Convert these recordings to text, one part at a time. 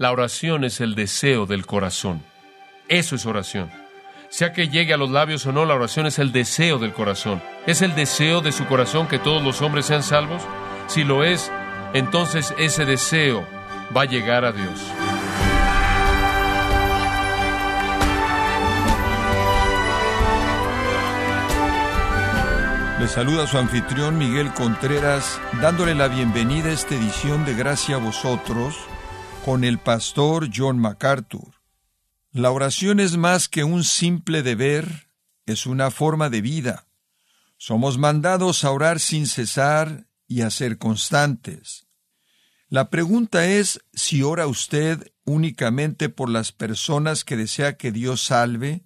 La oración es el deseo del corazón. Eso es oración. Sea que llegue a los labios o no, la oración es el deseo del corazón. ¿Es el deseo de su corazón que todos los hombres sean salvos? Si lo es, entonces ese deseo va a llegar a Dios. Le saluda su anfitrión Miguel Contreras, dándole la bienvenida a esta edición de Gracia a vosotros con el pastor John MacArthur. La oración es más que un simple deber, es una forma de vida. Somos mandados a orar sin cesar y a ser constantes. La pregunta es si ora usted únicamente por las personas que desea que Dios salve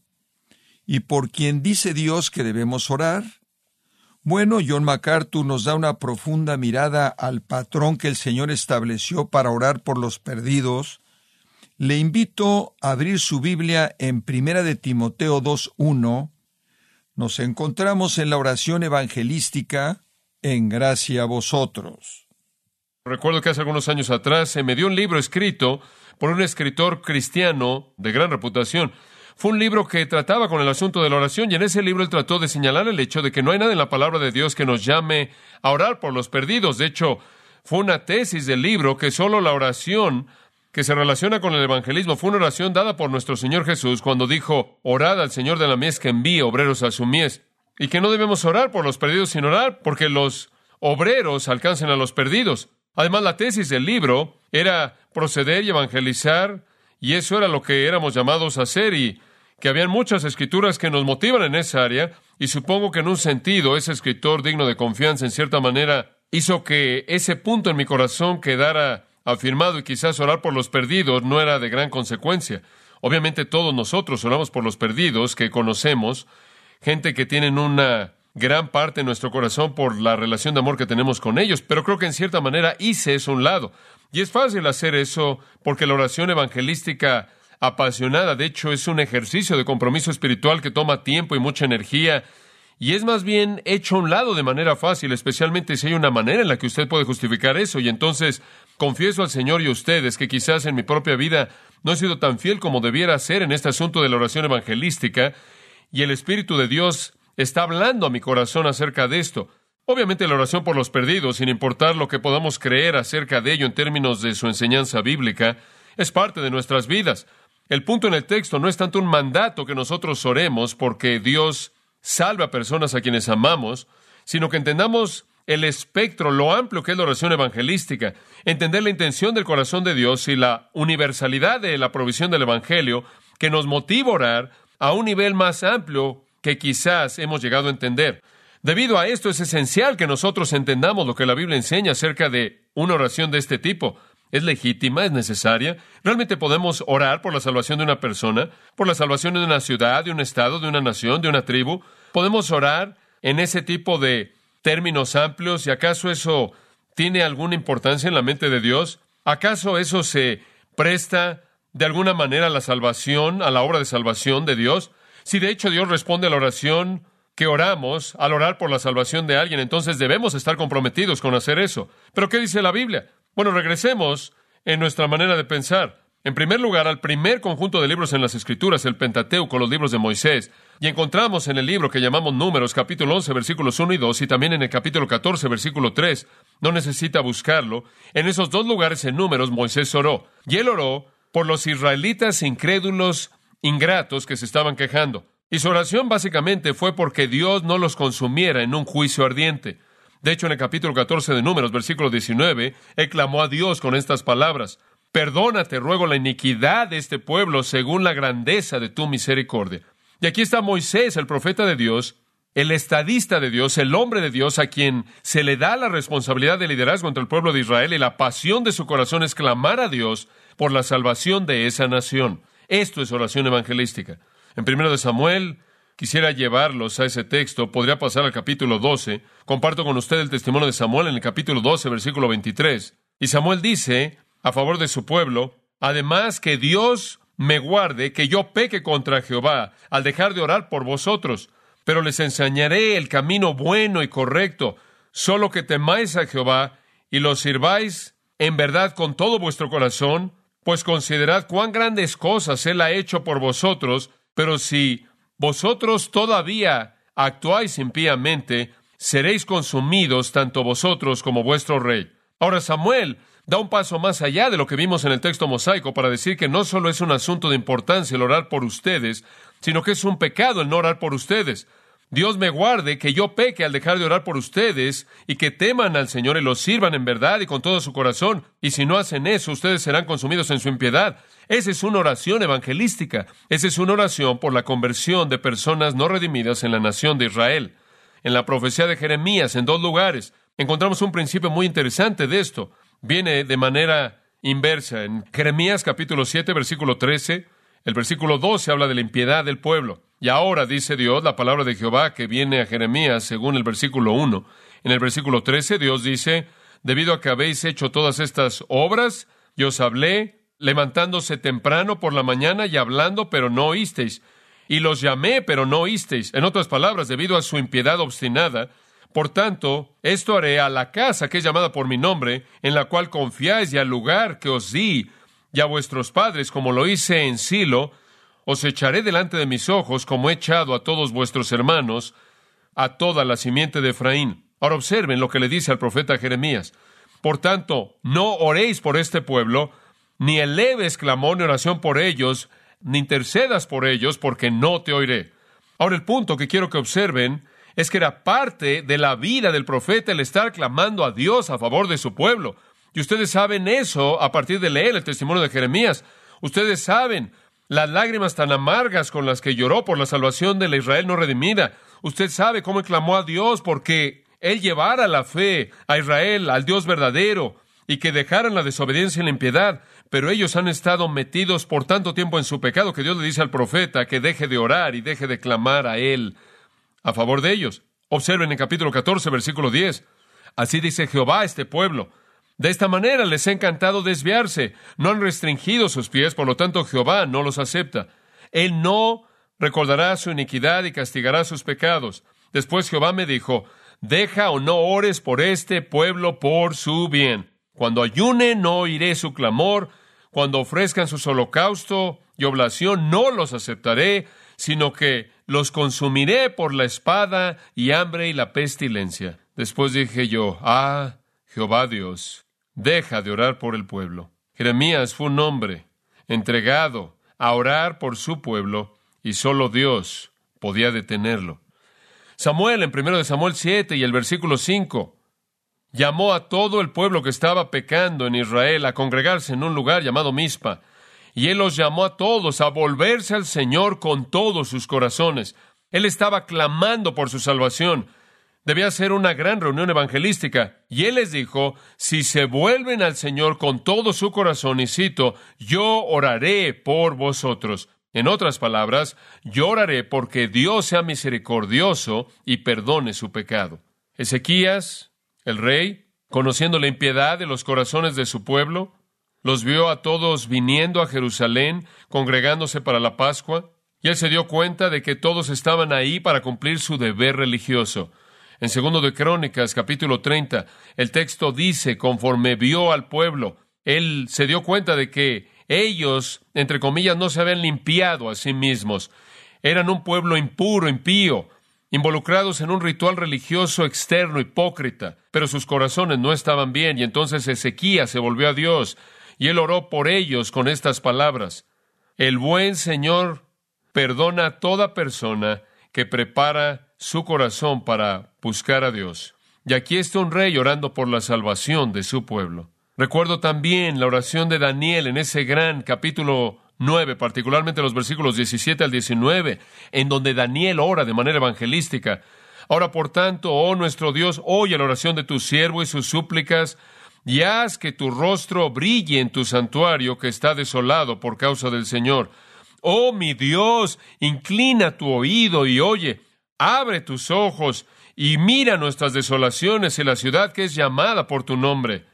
y por quien dice Dios que debemos orar. Bueno, John MacArthur nos da una profunda mirada al patrón que el Señor estableció para orar por los perdidos. Le invito a abrir su Biblia en Primera de Timoteo 2.1. Nos encontramos en la oración evangelística en gracia a vosotros. Recuerdo que hace algunos años atrás se me dio un libro escrito por un escritor cristiano de gran reputación. Fue un libro que trataba con el asunto de la oración y en ese libro él trató de señalar el hecho de que no hay nada en la palabra de Dios que nos llame a orar por los perdidos. De hecho, fue una tesis del libro que solo la oración que se relaciona con el evangelismo fue una oración dada por nuestro Señor Jesús cuando dijo, orad al Señor de la mies que envíe obreros a su mies. Y que no debemos orar por los perdidos, sino orar porque los obreros alcancen a los perdidos. Además, la tesis del libro era proceder y evangelizar y eso era lo que éramos llamados a hacer y que habían muchas escrituras que nos motivan en esa área y supongo que en un sentido ese escritor digno de confianza en cierta manera hizo que ese punto en mi corazón quedara afirmado y quizás orar por los perdidos no era de gran consecuencia. Obviamente todos nosotros oramos por los perdidos que conocemos, gente que tienen una gran parte de nuestro corazón por la relación de amor que tenemos con ellos, pero creo que en cierta manera hice eso un lado. Y es fácil hacer eso porque la oración evangelística apasionada, de hecho, es un ejercicio de compromiso espiritual que toma tiempo y mucha energía, y es más bien hecho a un lado de manera fácil, especialmente si hay una manera en la que usted puede justificar eso. Y entonces confieso al Señor y a ustedes que quizás en mi propia vida no he sido tan fiel como debiera ser en este asunto de la oración evangelística, y el Espíritu de Dios está hablando a mi corazón acerca de esto. Obviamente la oración por los perdidos, sin importar lo que podamos creer acerca de ello en términos de su enseñanza bíblica, es parte de nuestras vidas. El punto en el texto no es tanto un mandato que nosotros oremos porque Dios salve a personas a quienes amamos, sino que entendamos el espectro, lo amplio que es la oración evangelística, entender la intención del corazón de Dios y la universalidad de la provisión del Evangelio que nos motiva a orar a un nivel más amplio que quizás hemos llegado a entender. Debido a esto es esencial que nosotros entendamos lo que la Biblia enseña acerca de una oración de este tipo. ¿Es legítima? ¿Es necesaria? ¿Realmente podemos orar por la salvación de una persona? ¿Por la salvación de una ciudad, de un estado, de una nación, de una tribu? ¿Podemos orar en ese tipo de términos amplios? ¿Y acaso eso tiene alguna importancia en la mente de Dios? ¿Acaso eso se presta de alguna manera a la salvación, a la obra de salvación de Dios? Si de hecho Dios responde a la oración que oramos al orar por la salvación de alguien, entonces debemos estar comprometidos con hacer eso. Pero ¿qué dice la Biblia? Bueno, regresemos en nuestra manera de pensar. En primer lugar, al primer conjunto de libros en las Escrituras, el Pentateuco, los libros de Moisés, y encontramos en el libro que llamamos Números, capítulo 11, versículos 1 y 2, y también en el capítulo 14, versículo 3, no necesita buscarlo, en esos dos lugares en Números Moisés oró, y él oró por los israelitas incrédulos, ingratos que se estaban quejando. Y su oración básicamente fue porque Dios no los consumiera en un juicio ardiente. De hecho, en el capítulo 14 de Números, versículo 19, él clamó a Dios con estas palabras, Perdónate, ruego, la iniquidad de este pueblo según la grandeza de tu misericordia. Y aquí está Moisés, el profeta de Dios, el estadista de Dios, el hombre de Dios, a quien se le da la responsabilidad de liderazgo entre el pueblo de Israel y la pasión de su corazón es clamar a Dios por la salvación de esa nación. Esto es oración evangelística. En primero de Samuel, quisiera llevarlos a ese texto, podría pasar al capítulo 12. Comparto con usted el testimonio de Samuel en el capítulo 12, versículo 23. Y Samuel dice, a favor de su pueblo, además que Dios me guarde que yo peque contra Jehová al dejar de orar por vosotros, pero les enseñaré el camino bueno y correcto, solo que temáis a Jehová y lo sirváis en verdad con todo vuestro corazón Pues considerad cuán grandes cosas Él ha hecho por vosotros, pero si vosotros todavía actuáis impíamente, seréis consumidos tanto vosotros como vuestro rey. Ahora Samuel da un paso más allá de lo que vimos en el texto mosaico para decir que no solo es un asunto de importancia el orar por ustedes, sino que es un pecado el no orar por ustedes. Dios me guarde que yo peque al dejar de orar por ustedes y que teman al Señor y lo sirvan en verdad y con todo su corazón. Y si no hacen eso, ustedes serán consumidos en su impiedad. Esa es una oración evangelística. Esa es una oración por la conversión de personas no redimidas en la nación de Israel. En la profecía de Jeremías, en dos lugares, encontramos un principio muy interesante de esto. Viene de manera inversa. En Jeremías capítulo 7, versículo 13, el versículo 12 habla de la impiedad del pueblo. Y ahora dice Dios, la palabra de Jehová que viene a Jeremías según el versículo 1. En el versículo 13 Dios dice, debido a que habéis hecho todas estas obras, yo os hablé, levantándose temprano por la mañana y hablando, pero no oísteis. Y los llamé, pero no oísteis. En otras palabras, debido a su impiedad obstinada, por tanto, esto haré a la casa que es llamada por mi nombre, en la cual confiáis y al lugar que os di, y a vuestros padres, como lo hice en Silo, os echaré delante de mis ojos, como he echado a todos vuestros hermanos, a toda la simiente de Efraín. Ahora observen lo que le dice al profeta Jeremías. Por tanto, no oréis por este pueblo, ni eleves clamor ni oración por ellos, ni intercedas por ellos, porque no te oiré. Ahora el punto que quiero que observen es que era parte de la vida del profeta el estar clamando a Dios a favor de su pueblo. Y ustedes saben eso a partir de leer el testimonio de Jeremías. Ustedes saben las lágrimas tan amargas con las que lloró por la salvación de la Israel no redimida. Usted sabe cómo clamó a Dios porque Él llevara la fe a Israel, al Dios verdadero, y que dejaran la desobediencia y la impiedad. Pero ellos han estado metidos por tanto tiempo en su pecado que Dios le dice al profeta que deje de orar y deje de clamar a Él a favor de ellos. Observen en capítulo 14, versículo 10. Así dice Jehová a este pueblo de esta manera les ha encantado desviarse. No han restringido sus pies, por lo tanto Jehová no los acepta. Él no recordará su iniquidad y castigará sus pecados. Después Jehová me dijo, deja o no ores por este pueblo por su bien. Cuando ayune no oiré su clamor, cuando ofrezcan sus holocausto y oblación no los aceptaré, sino que los consumiré por la espada y hambre y la pestilencia. Después dije yo, ah, Jehová Dios, deja de orar por el pueblo. Jeremías fue un hombre entregado a orar por su pueblo y solo Dios podía detenerlo. Samuel en 1 Samuel 7 y el versículo 5 llamó a todo el pueblo que estaba pecando en Israel a congregarse en un lugar llamado Mizpa, y él los llamó a todos a volverse al Señor con todos sus corazones. Él estaba clamando por su salvación. Debía ser una gran reunión evangelística. Y él les dijo, si se vuelven al Señor con todo su corazón, y cito, yo oraré por vosotros. En otras palabras, yo oraré porque Dios sea misericordioso y perdone su pecado. Ezequías, el rey, conociendo la impiedad de los corazones de su pueblo, los vio a todos viniendo a Jerusalén, congregándose para la Pascua, y él se dio cuenta de que todos estaban ahí para cumplir su deber religioso. En segundo de Crónicas, capítulo 30, el texto dice, conforme vio al pueblo, él se dio cuenta de que ellos, entre comillas, no se habían limpiado a sí mismos. Eran un pueblo impuro, impío, involucrados en un ritual religioso externo, hipócrita, pero sus corazones no estaban bien, y entonces Ezequías se volvió a Dios, y él oró por ellos con estas palabras. El buen Señor perdona a toda persona que prepara su corazón para buscar a Dios. Y aquí está un rey orando por la salvación de su pueblo. Recuerdo también la oración de Daniel en ese gran capítulo 9, particularmente los versículos 17 al 19, en donde Daniel ora de manera evangelística. Ahora, por tanto, oh nuestro Dios, oye la oración de tu siervo y sus súplicas, y haz que tu rostro brille en tu santuario que está desolado por causa del Señor. Oh mi Dios, inclina tu oído y oye abre tus ojos y mira nuestras desolaciones en la ciudad que es llamada por tu nombre,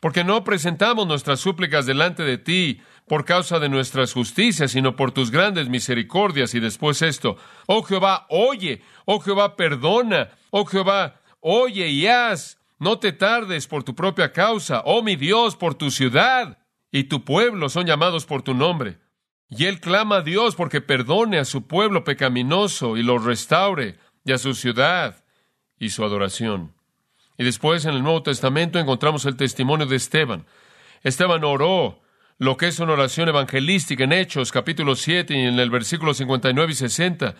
porque no presentamos nuestras súplicas delante de ti por causa de nuestras justicias, sino por tus grandes misericordias. Y después esto, oh Jehová, oye, oh Jehová, perdona, oh Jehová, oye y haz, no te tardes por tu propia causa, oh mi Dios, por tu ciudad. y tu pueblo son llamados por tu nombre. Y él clama a Dios porque perdone a su pueblo pecaminoso y lo restaure, y a su ciudad y su adoración. Y después en el Nuevo Testamento encontramos el testimonio de Esteban. Esteban oró lo que es una oración evangelística en Hechos capítulo 7 y en el versículo 59 y 60.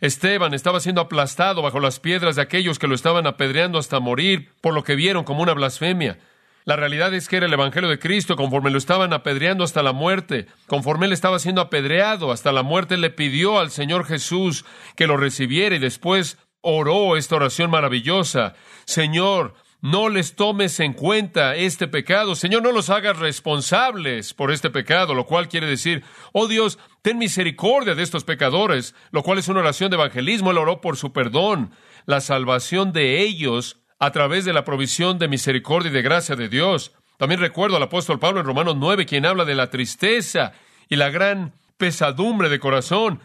Esteban estaba siendo aplastado bajo las piedras de aquellos que lo estaban apedreando hasta morir por lo que vieron como una blasfemia. La realidad es que era el Evangelio de Cristo conforme lo estaban apedreando hasta la muerte. Conforme él estaba siendo apedreado hasta la muerte, le pidió al Señor Jesús que lo recibiera y después oró esta oración maravillosa. Señor, no les tomes en cuenta este pecado. Señor, no los hagas responsables por este pecado, lo cual quiere decir, oh Dios, ten misericordia de estos pecadores, lo cual es una oración de evangelismo. Él oró por su perdón, la salvación de ellos a través de la provisión de misericordia y de gracia de Dios. También recuerdo al apóstol Pablo en Romanos 9, quien habla de la tristeza y la gran pesadumbre de corazón.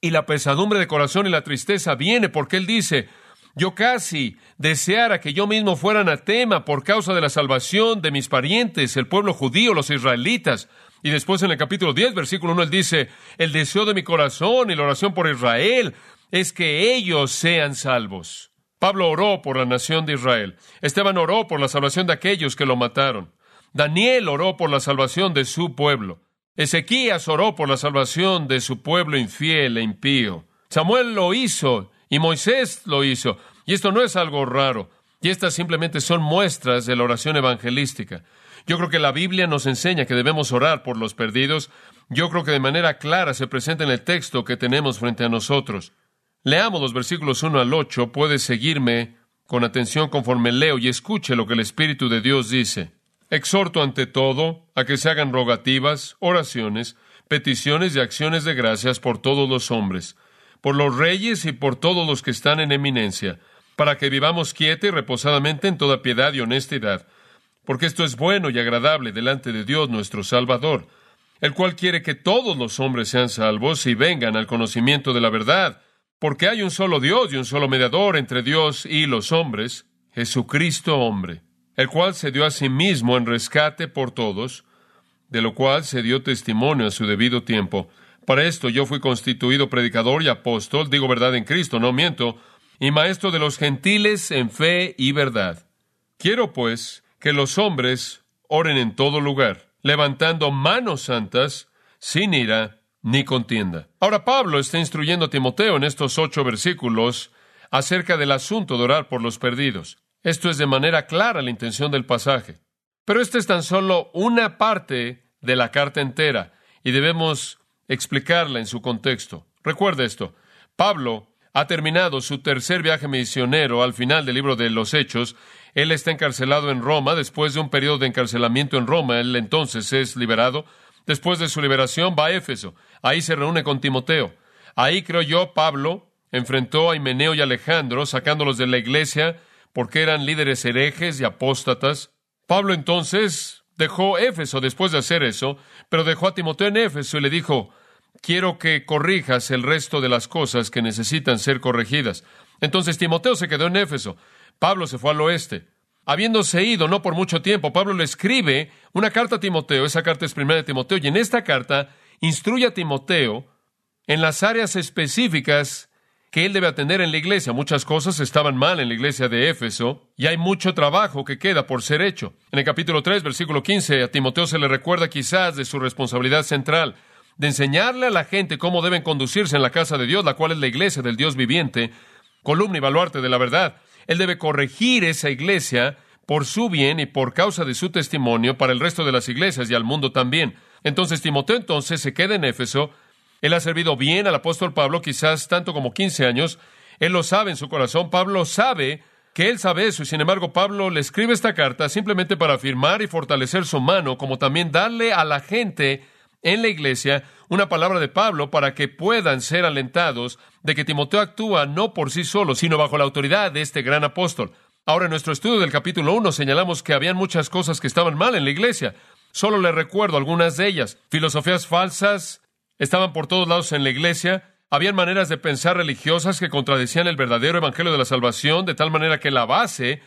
Y la pesadumbre de corazón y la tristeza viene porque él dice, yo casi deseara que yo mismo fuera anatema por causa de la salvación de mis parientes, el pueblo judío, los israelitas. Y después en el capítulo 10, versículo 1, él dice, el deseo de mi corazón y la oración por Israel es que ellos sean salvos. Pablo oró por la nación de Israel. Esteban oró por la salvación de aquellos que lo mataron. Daniel oró por la salvación de su pueblo. Ezequías oró por la salvación de su pueblo infiel e impío. Samuel lo hizo y Moisés lo hizo. Y esto no es algo raro. Y estas simplemente son muestras de la oración evangelística. Yo creo que la Biblia nos enseña que debemos orar por los perdidos. Yo creo que de manera clara se presenta en el texto que tenemos frente a nosotros. Leamos los versículos 1 al 8. Puede seguirme con atención conforme leo y escuche lo que el Espíritu de Dios dice. Exhorto ante todo a que se hagan rogativas, oraciones, peticiones y acciones de gracias por todos los hombres, por los reyes y por todos los que están en eminencia, para que vivamos quieta y reposadamente en toda piedad y honestidad, porque esto es bueno y agradable delante de Dios nuestro Salvador, el cual quiere que todos los hombres sean salvos y vengan al conocimiento de la verdad porque hay un solo Dios y un solo mediador entre Dios y los hombres, Jesucristo hombre, el cual se dio a sí mismo en rescate por todos, de lo cual se dio testimonio a su debido tiempo. Para esto yo fui constituido predicador y apóstol, digo verdad en Cristo, no miento, y maestro de los gentiles en fe y verdad. Quiero, pues, que los hombres oren en todo lugar, levantando manos santas, sin ira ni contienda. Ahora Pablo está instruyendo a Timoteo en estos ocho versículos acerca del asunto de orar por los perdidos. Esto es de manera clara la intención del pasaje. Pero esta es tan solo una parte de la carta entera y debemos explicarla en su contexto. Recuerde esto. Pablo ha terminado su tercer viaje misionero al final del libro de los Hechos. Él está encarcelado en Roma. Después de un periodo de encarcelamiento en Roma, él entonces es liberado. Después de su liberación va a Éfeso. Ahí se reúne con Timoteo. Ahí, creo yo, Pablo enfrentó a Himeneo y Alejandro, sacándolos de la iglesia porque eran líderes herejes y apóstatas. Pablo entonces dejó Éfeso después de hacer eso, pero dejó a Timoteo en Éfeso y le dijo, quiero que corrijas el resto de las cosas que necesitan ser corregidas. Entonces Timoteo se quedó en Éfeso. Pablo se fue al oeste. Habiéndose ido no por mucho tiempo, Pablo le escribe una carta a Timoteo, esa carta es primera de Timoteo, y en esta carta instruye a Timoteo en las áreas específicas que él debe atender en la iglesia. Muchas cosas estaban mal en la iglesia de Éfeso y hay mucho trabajo que queda por ser hecho. En el capítulo 3, versículo 15, a Timoteo se le recuerda quizás de su responsabilidad central, de enseñarle a la gente cómo deben conducirse en la casa de Dios, la cual es la iglesia del Dios viviente, columna y baluarte de la verdad. Él debe corregir esa iglesia por su bien y por causa de su testimonio para el resto de las iglesias y al mundo también. Entonces Timoteo entonces se queda en Éfeso. Él ha servido bien al apóstol Pablo, quizás tanto como 15 años. Él lo sabe en su corazón. Pablo sabe que él sabe eso y sin embargo Pablo le escribe esta carta simplemente para afirmar y fortalecer su mano, como también darle a la gente en la iglesia una palabra de Pablo para que puedan ser alentados de que Timoteo actúa no por sí solo, sino bajo la autoridad de este gran apóstol. Ahora, en nuestro estudio del capítulo 1 señalamos que habían muchas cosas que estaban mal en la iglesia. Solo le recuerdo algunas de ellas. Filosofías falsas estaban por todos lados en la iglesia. Habían maneras de pensar religiosas que contradecían el verdadero evangelio de la salvación, de tal manera que la base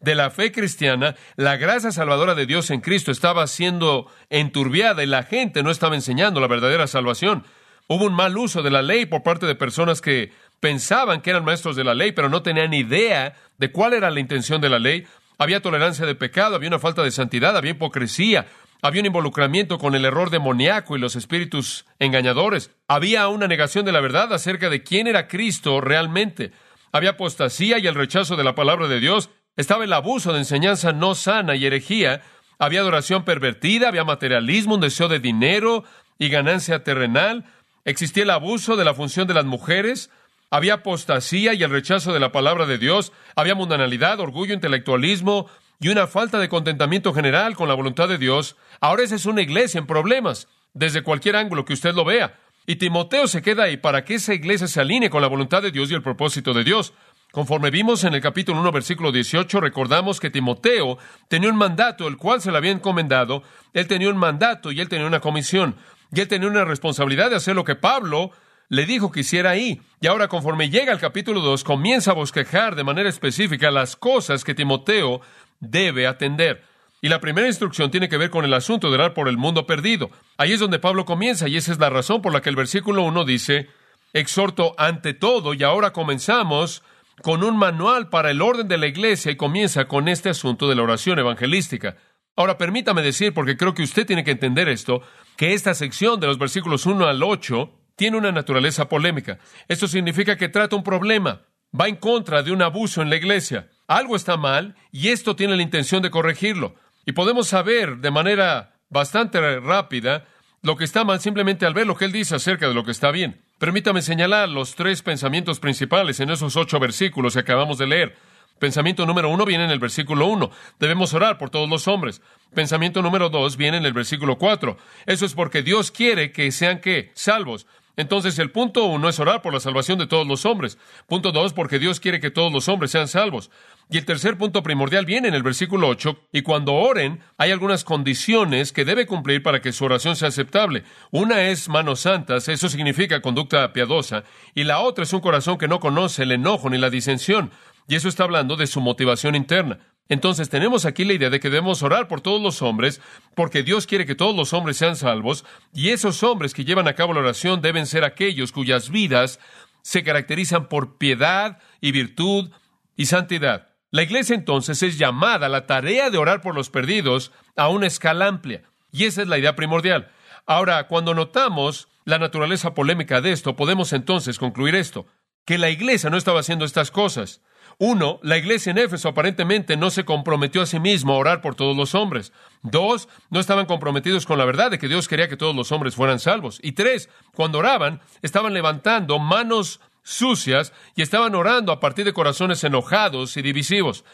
de la fe cristiana, la gracia salvadora de Dios en Cristo estaba siendo enturbiada y la gente no estaba enseñando la verdadera salvación. Hubo un mal uso de la ley por parte de personas que pensaban que eran maestros de la ley, pero no tenían idea de cuál era la intención de la ley. Había tolerancia de pecado, había una falta de santidad, había hipocresía, había un involucramiento con el error demoníaco y los espíritus engañadores. Había una negación de la verdad acerca de quién era Cristo realmente. Había apostasía y el rechazo de la palabra de Dios. Estaba el abuso de enseñanza no sana y herejía. Había adoración pervertida, había materialismo, un deseo de dinero y ganancia terrenal. Existía el abuso de la función de las mujeres. Había apostasía y el rechazo de la palabra de Dios. Había mundanalidad, orgullo, intelectualismo y una falta de contentamiento general con la voluntad de Dios. Ahora esa es una iglesia en problemas, desde cualquier ángulo que usted lo vea. Y Timoteo se queda ahí para que esa iglesia se alinee con la voluntad de Dios y el propósito de Dios. Conforme vimos en el capítulo 1, versículo 18, recordamos que Timoteo tenía un mandato, el cual se le había encomendado. Él tenía un mandato y él tenía una comisión. Y él tenía una responsabilidad de hacer lo que Pablo le dijo que hiciera ahí. Y ahora, conforme llega al capítulo 2, comienza a bosquejar de manera específica las cosas que Timoteo debe atender. Y la primera instrucción tiene que ver con el asunto de orar por el mundo perdido. Ahí es donde Pablo comienza, y esa es la razón por la que el versículo 1 dice, exhorto ante todo, y ahora comenzamos con un manual para el orden de la iglesia y comienza con este asunto de la oración evangelística. Ahora, permítame decir, porque creo que usted tiene que entender esto, que esta sección de los versículos 1 al 8 tiene una naturaleza polémica. Esto significa que trata un problema, va en contra de un abuso en la iglesia. Algo está mal y esto tiene la intención de corregirlo. Y podemos saber de manera bastante rápida lo que está mal simplemente al ver lo que él dice acerca de lo que está bien. Permítame señalar los tres pensamientos principales en esos ocho versículos que acabamos de leer. Pensamiento número uno viene en el versículo uno. Debemos orar por todos los hombres. Pensamiento número dos viene en el versículo cuatro. Eso es porque Dios quiere que sean que salvos. Entonces el punto uno es orar por la salvación de todos los hombres. Punto dos, porque Dios quiere que todos los hombres sean salvos. Y el tercer punto primordial viene en el versículo 8, y cuando oren hay algunas condiciones que debe cumplir para que su oración sea aceptable. Una es manos santas, eso significa conducta piadosa, y la otra es un corazón que no conoce el enojo ni la disensión, y eso está hablando de su motivación interna. Entonces tenemos aquí la idea de que debemos orar por todos los hombres, porque Dios quiere que todos los hombres sean salvos, y esos hombres que llevan a cabo la oración deben ser aquellos cuyas vidas se caracterizan por piedad y virtud y santidad. La iglesia entonces es llamada a la tarea de orar por los perdidos a una escala amplia, y esa es la idea primordial. Ahora, cuando notamos la naturaleza polémica de esto, podemos entonces concluir esto, que la iglesia no estaba haciendo estas cosas. Uno, la iglesia en Éfeso aparentemente no se comprometió a sí mismo a orar por todos los hombres. Dos, no estaban comprometidos con la verdad de que Dios quería que todos los hombres fueran salvos. Y tres, cuando oraban, estaban levantando manos sucias y estaban orando a partir de corazones enojados y divisivos.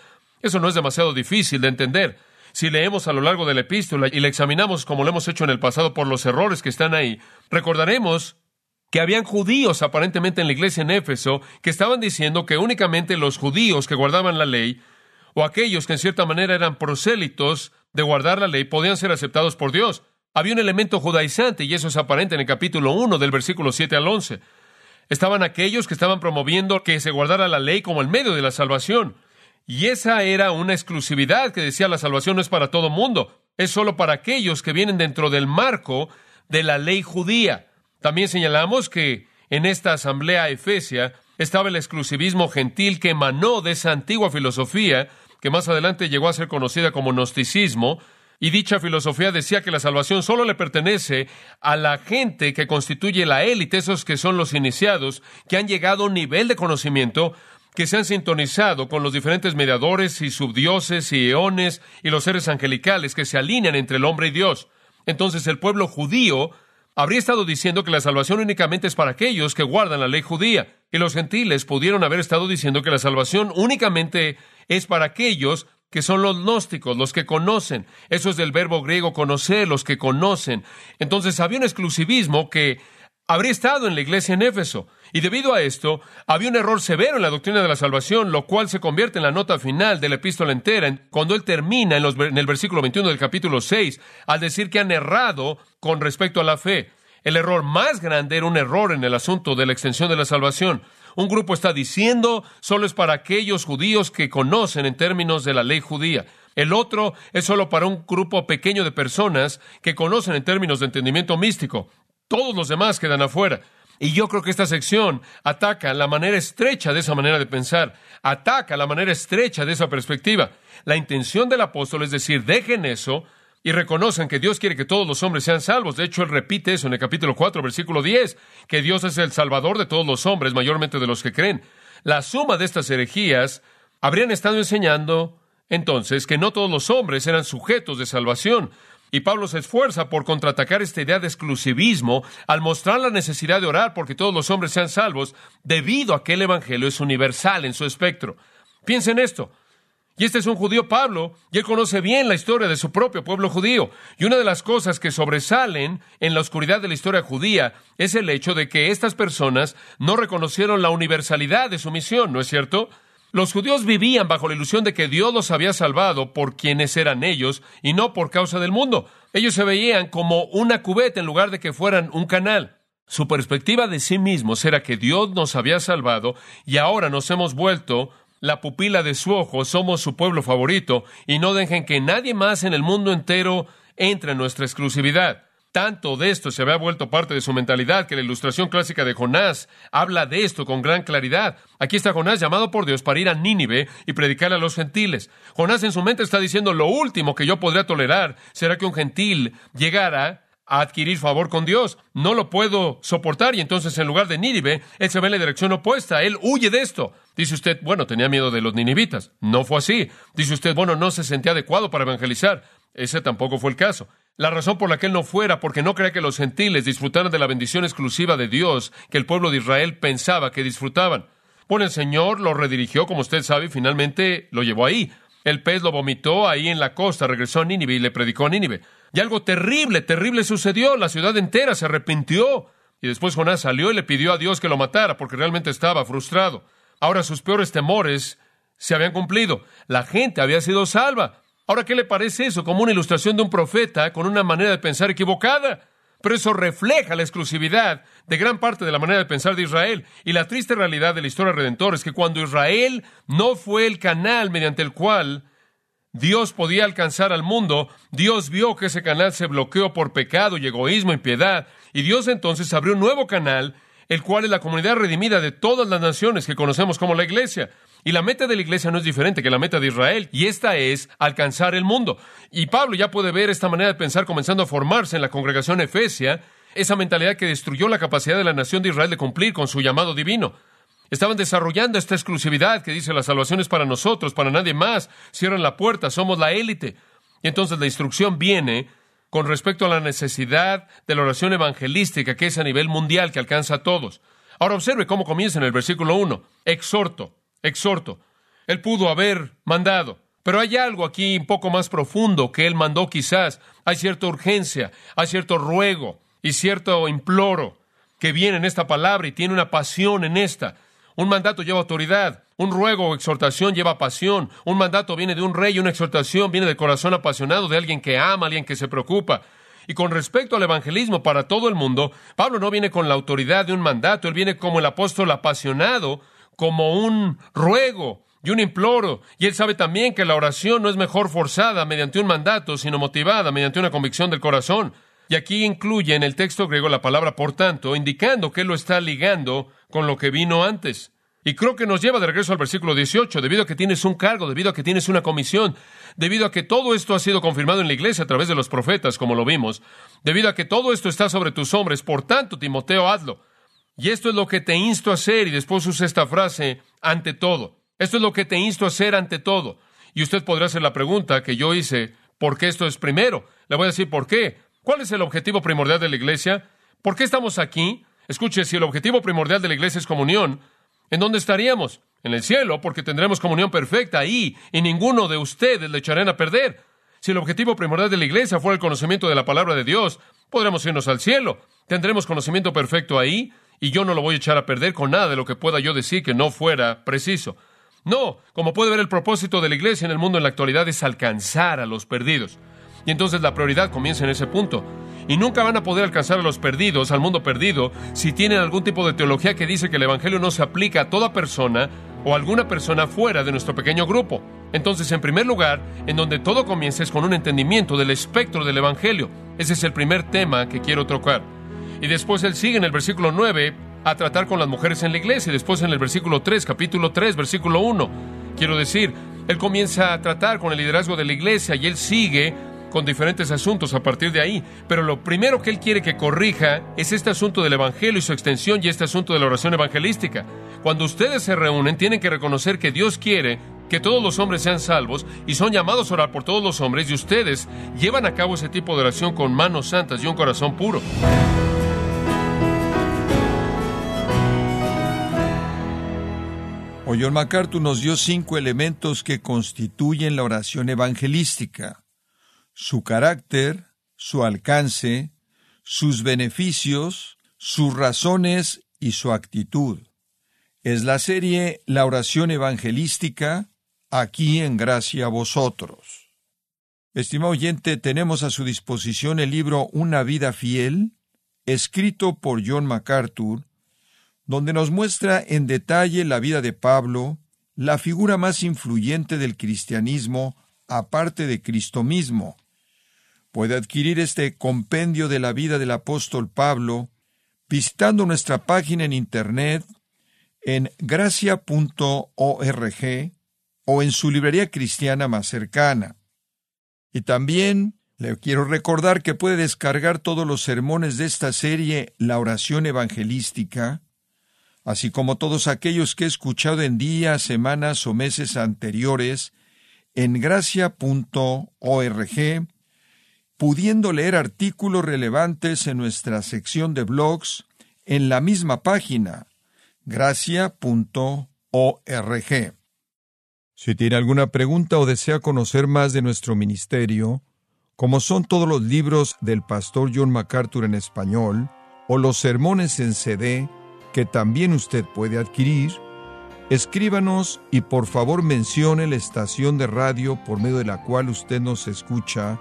Eso no es demasiado difícil de entender. Si leemos a lo largo de la epístola y la examinamos como lo hemos hecho en el pasado por los errores que están ahí, recordaremos que habían judíos aparentemente en la iglesia en Éfeso que estaban diciendo que únicamente los judíos que guardaban la ley o aquellos que en cierta manera eran prosélitos de guardar la ley podían ser aceptados por Dios. Había un elemento judaizante y eso es aparente en el capítulo 1 del versículo 7 al 11. Estaban aquellos que estaban promoviendo que se guardara la ley como el medio de la salvación. Y esa era una exclusividad que decía la salvación no es para todo mundo, es solo para aquellos que vienen dentro del marco de la ley judía. También señalamos que en esta asamblea efesia estaba el exclusivismo gentil que emanó de esa antigua filosofía, que más adelante llegó a ser conocida como gnosticismo, y dicha filosofía decía que la salvación solo le pertenece a la gente que constituye la élite, esos que son los iniciados, que han llegado a un nivel de conocimiento, que se han sintonizado con los diferentes mediadores y subdioses y eones y los seres angelicales que se alinean entre el hombre y Dios. Entonces el pueblo judío habría estado diciendo que la salvación únicamente es para aquellos que guardan la ley judía, y los gentiles pudieron haber estado diciendo que la salvación únicamente es para aquellos que son los gnósticos, los que conocen. Eso es del verbo griego conocer, los que conocen. Entonces había un exclusivismo que habría estado en la iglesia en Éfeso. Y debido a esto, había un error severo en la doctrina de la salvación, lo cual se convierte en la nota final de la epístola entera, cuando él termina en, el versículo 21 del capítulo 6, al decir que han errado con respecto a la fe. El error más grande era un error en el asunto de la extensión de la salvación. Un grupo está diciendo solo es para aquellos judíos que conocen en términos de la ley judía. El otro es solo para un grupo pequeño de personas que conocen en términos de entendimiento místico. Todos los demás quedan afuera. Y yo creo que esta sección ataca la manera estrecha de esa manera de pensar, ataca la manera estrecha de esa perspectiva. La intención del apóstol es decir, dejen eso y reconozcan que Dios quiere que todos los hombres sean salvos. De hecho, él repite eso en el capítulo 4, versículo 10, que Dios es el salvador de todos los hombres, mayormente de los que creen. La suma de estas herejías habrían estado enseñando entonces que no todos los hombres eran sujetos de salvación. Y Pablo se esfuerza por contraatacar esta idea de exclusivismo al mostrar la necesidad de orar porque todos los hombres sean salvos, debido a que el Evangelio es universal en su espectro. Piensen esto. Y este es un judío Pablo, y él conoce bien la historia de su propio pueblo judío. Y una de las cosas que sobresalen en la oscuridad de la historia judía es el hecho de que estas personas no reconocieron la universalidad de su misión, ¿no es cierto? Los judíos vivían bajo la ilusión de que Dios los había salvado por quienes eran ellos y no por causa del mundo. Ellos se veían como una cubeta en lugar de que fueran un canal. Su perspectiva de sí mismos era que Dios nos había salvado y ahora nos hemos vuelto la pupila de su ojo, somos su pueblo favorito y no dejen que nadie más en el mundo entero entre en nuestra exclusividad. Tanto de esto se había vuelto parte de su mentalidad que la ilustración clásica de Jonás habla de esto con gran claridad. Aquí está Jonás llamado por Dios para ir a Nínive y predicarle a los gentiles. Jonás en su mente está diciendo lo último que yo podría tolerar será que un gentil llegara a adquirir favor con Dios. No lo puedo soportar y entonces en lugar de Nínive, él se ve en la dirección opuesta. Él huye de esto. Dice usted, bueno, tenía miedo de los ninivitas. No fue así. Dice usted, bueno, no se sentía adecuado para evangelizar. Ese tampoco fue el caso. La razón por la que él no fuera, porque no creía que los gentiles disfrutaran de la bendición exclusiva de Dios que el pueblo de Israel pensaba que disfrutaban. Bueno, el Señor lo redirigió, como usted sabe, y finalmente lo llevó ahí. El pez lo vomitó ahí en la costa, regresó a Nínive y le predicó a Nínive. Y algo terrible, terrible sucedió. La ciudad entera se arrepintió. Y después Jonás salió y le pidió a Dios que lo matara, porque realmente estaba frustrado. Ahora sus peores temores se habían cumplido. La gente había sido salva. Ahora, ¿qué le parece eso? Como una ilustración de un profeta con una manera de pensar equivocada. Pero eso refleja la exclusividad de gran parte de la manera de pensar de Israel. Y la triste realidad de la historia redentora es que cuando Israel no fue el canal mediante el cual Dios podía alcanzar al mundo, Dios vio que ese canal se bloqueó por pecado y egoísmo y piedad. Y Dios entonces abrió un nuevo canal, el cual es la comunidad redimida de todas las naciones que conocemos como la iglesia. Y la meta de la iglesia no es diferente que la meta de Israel, y esta es alcanzar el mundo. Y Pablo ya puede ver esta manera de pensar comenzando a formarse en la congregación efesia, esa mentalidad que destruyó la capacidad de la nación de Israel de cumplir con su llamado divino. Estaban desarrollando esta exclusividad que dice la salvación es para nosotros, para nadie más. Cierran la puerta, somos la élite. Y entonces la instrucción viene con respecto a la necesidad de la oración evangelística que es a nivel mundial, que alcanza a todos. Ahora observe cómo comienza en el versículo 1. Exhorto exhorto. Él pudo haber mandado. Pero hay algo aquí un poco más profundo que él mandó quizás. Hay cierta urgencia, hay cierto ruego y cierto imploro que viene en esta palabra y tiene una pasión en esta. Un mandato lleva autoridad, un ruego o exhortación lleva pasión, un mandato viene de un rey, una exhortación viene del corazón apasionado de alguien que ama, alguien que se preocupa. Y con respecto al evangelismo para todo el mundo, Pablo no viene con la autoridad de un mandato, él viene como el apóstol apasionado como un ruego y un imploro. Y él sabe también que la oración no es mejor forzada mediante un mandato, sino motivada mediante una convicción del corazón. Y aquí incluye en el texto griego la palabra por tanto, indicando que lo está ligando con lo que vino antes. Y creo que nos lleva de regreso al versículo 18, debido a que tienes un cargo, debido a que tienes una comisión, debido a que todo esto ha sido confirmado en la iglesia a través de los profetas, como lo vimos, debido a que todo esto está sobre tus hombres, por tanto, Timoteo, hazlo. Y esto es lo que te insto a hacer. Y después usa esta frase, ante todo. Esto es lo que te insto a hacer ante todo. Y usted podrá hacer la pregunta que yo hice, ¿por qué esto es primero? Le voy a decir por qué. ¿Cuál es el objetivo primordial de la iglesia? ¿Por qué estamos aquí? Escuche, si el objetivo primordial de la iglesia es comunión, ¿en dónde estaríamos? En el cielo, porque tendremos comunión perfecta ahí y ninguno de ustedes le echarán a perder. Si el objetivo primordial de la iglesia fuera el conocimiento de la palabra de Dios, podremos irnos al cielo. Tendremos conocimiento perfecto ahí y yo no lo voy a echar a perder con nada de lo que pueda yo decir que no fuera preciso. No, como puede ver, el propósito de la iglesia en el mundo en la actualidad es alcanzar a los perdidos. Y entonces la prioridad comienza en ese punto. Y nunca van a poder alcanzar a los perdidos, al mundo perdido, si tienen algún tipo de teología que dice que el Evangelio no se aplica a toda persona o alguna persona fuera de nuestro pequeño grupo. Entonces, en primer lugar, en donde todo comienza es con un entendimiento del espectro del Evangelio. Ese es el primer tema que quiero tocar. Y después él sigue en el versículo 9 a tratar con las mujeres en la iglesia. Y después en el versículo 3, capítulo 3, versículo 1. Quiero decir, él comienza a tratar con el liderazgo de la iglesia y él sigue con diferentes asuntos a partir de ahí. Pero lo primero que él quiere que corrija es este asunto del Evangelio y su extensión y este asunto de la oración evangelística. Cuando ustedes se reúnen, tienen que reconocer que Dios quiere que todos los hombres sean salvos y son llamados a orar por todos los hombres y ustedes llevan a cabo ese tipo de oración con manos santas y un corazón puro. O John MacArthur nos dio cinco elementos que constituyen la oración evangelística. Su carácter, su alcance, sus beneficios, sus razones y su actitud. Es la serie La oración evangelística, aquí en gracia a vosotros. Estimado oyente, tenemos a su disposición el libro Una vida fiel, escrito por John MacArthur, donde nos muestra en detalle la vida de Pablo, la figura más influyente del cristianismo, aparte de Cristo mismo. Puede adquirir este compendio de la vida del apóstol Pablo visitando nuestra página en internet en gracia.org o en su librería cristiana más cercana. Y también le quiero recordar que puede descargar todos los sermones de esta serie La oración evangelística así como todos aquellos que he escuchado en días, semanas o meses anteriores en gracia.org, pudiendo leer artículos relevantes en nuestra sección de blogs en la misma página, gracia.org. Si tiene alguna pregunta o desea conocer más de nuestro ministerio, como son todos los libros del pastor John MacArthur en español, o los sermones en CD, que también usted puede adquirir, escríbanos y por favor mencione la estación de radio por medio de la cual usted nos escucha